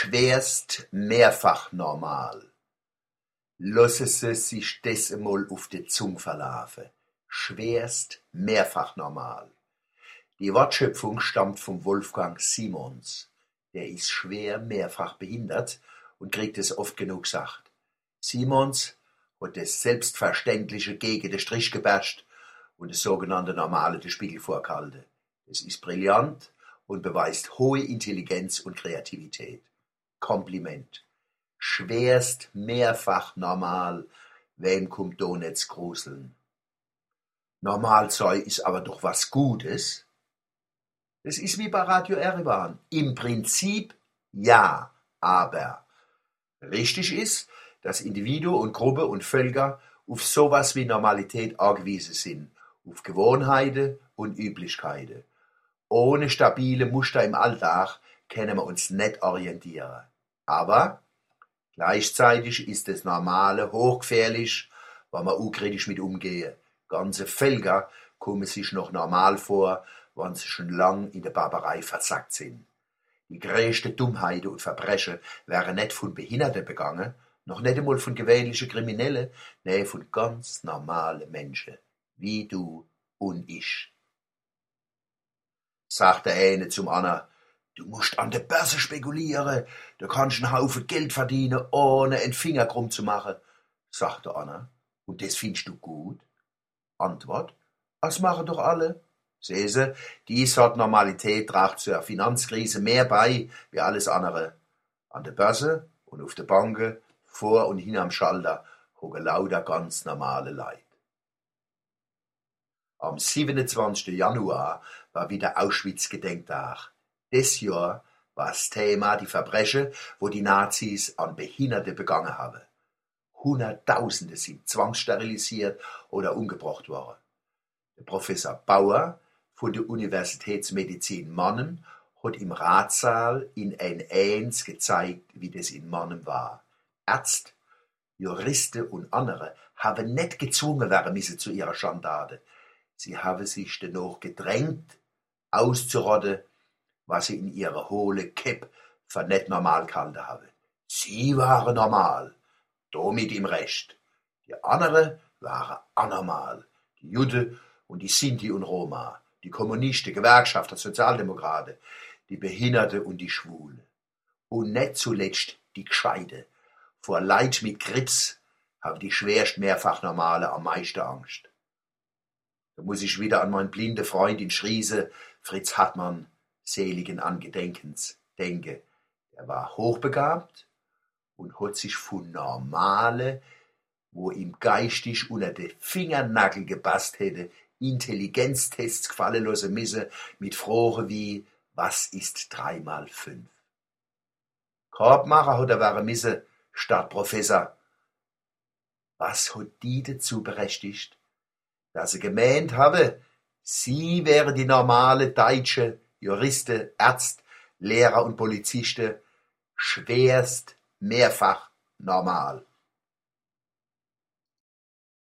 schwerst mehrfach normal. Losse se sich des emol auf de Zung verlaufe. Schwerst mehrfach normal. Die Wortschöpfung stammt vom Wolfgang Simons. Der ist schwer mehrfach behindert und kriegt es oft genug gesagt. Simons hat das Selbstverständliche gegen den Strich gebasht und das sogenannte Normale den Spiegel vorgehalten. Es ist brillant und beweist hohe Intelligenz und Kreativität. Kompliment. Schwerst mehrfach normal, wem kommt do nicht gruseln? Normal sei ist aber doch was Gutes. Das ist wie bei Radio Erivan. Im Prinzip ja, aber richtig ist, dass Individu und Gruppe und Völker auf sowas wie Normalität angewiesen sind, auf Gewohnheiten und Üblichkeiten. Ohne stabile Muster im Alltag können wir uns nicht orientieren. Aber gleichzeitig ist das Normale hochgefährlich, weil wir unkritisch mit umgehen. Ganze Völker kommen sich noch normal vor, wenn sie schon lang in der Barbarei versackt sind. Die größte Dummheit und Verbrechen wären nicht von Behinderten begangen, noch nicht einmal von gewöhnlichen Kriminellen, nee, von ganz normalen Menschen, wie du und ich sagte eine zum anderen, du musst an der Börse spekulieren, da kannst einen Haufen Geld verdienen, ohne einen Finger krumm zu machen, sagte Anna. Und das findest du gut? Antwort, das machen doch alle. Sehse, dies hat Normalität tragt zur Finanzkrise mehr bei wie alles andere. An der Börse und auf der Bank, vor und hin am Schalter, hocken lauter ganz normale Leute. Am 27. Januar war wieder Auschwitz-Gedenktag. Des Jahr war das Thema die Verbrechen, wo die Nazis an Behinderte begangen haben. Hunderttausende sind zwangssterilisiert oder umgebracht worden. Der Professor Bauer von der Universitätsmedizin Mannheim hat im Ratssaal in ein Eins gezeigt, wie das in Mannheim war. Ärzte, Juristen und andere haben nicht gezwungen werden müssen zu ihrer Schandtate. Sie habe sich dennoch gedrängt, auszurotten, was sie in ihrer hohle Kipp für nicht normal gehalten habe. Sie waren normal, damit im Recht. Die andere waren anormal, die Jude und die Sinti und Roma, die Kommunisten, Gewerkschafter, Sozialdemokraten, die Behinderte und die Schwule. Und nicht zuletzt die Gescheide. Vor Leid mit Krebs haben die schwerst mehrfach Normale am meisten Angst. Da muss ich wieder an meinen blinden Freund in Schriese, Fritz Hartmann, seligen Angedenkens, denke. Er war hochbegabt und hat sich von Normale, wo ihm geistig unter de Fingernagel gepasst hätte, Intelligenztests gefallen lassen müssen mit Fragen wie, was ist drei mal fünf? Korbmacher hat er waren müssen, statt Professor. Was hat die dazu berechtigt, dass sie gemeint habe, sie wäre die normale deutsche Juristen, Ärzt, Lehrer und Polizisten schwerst mehrfach normal.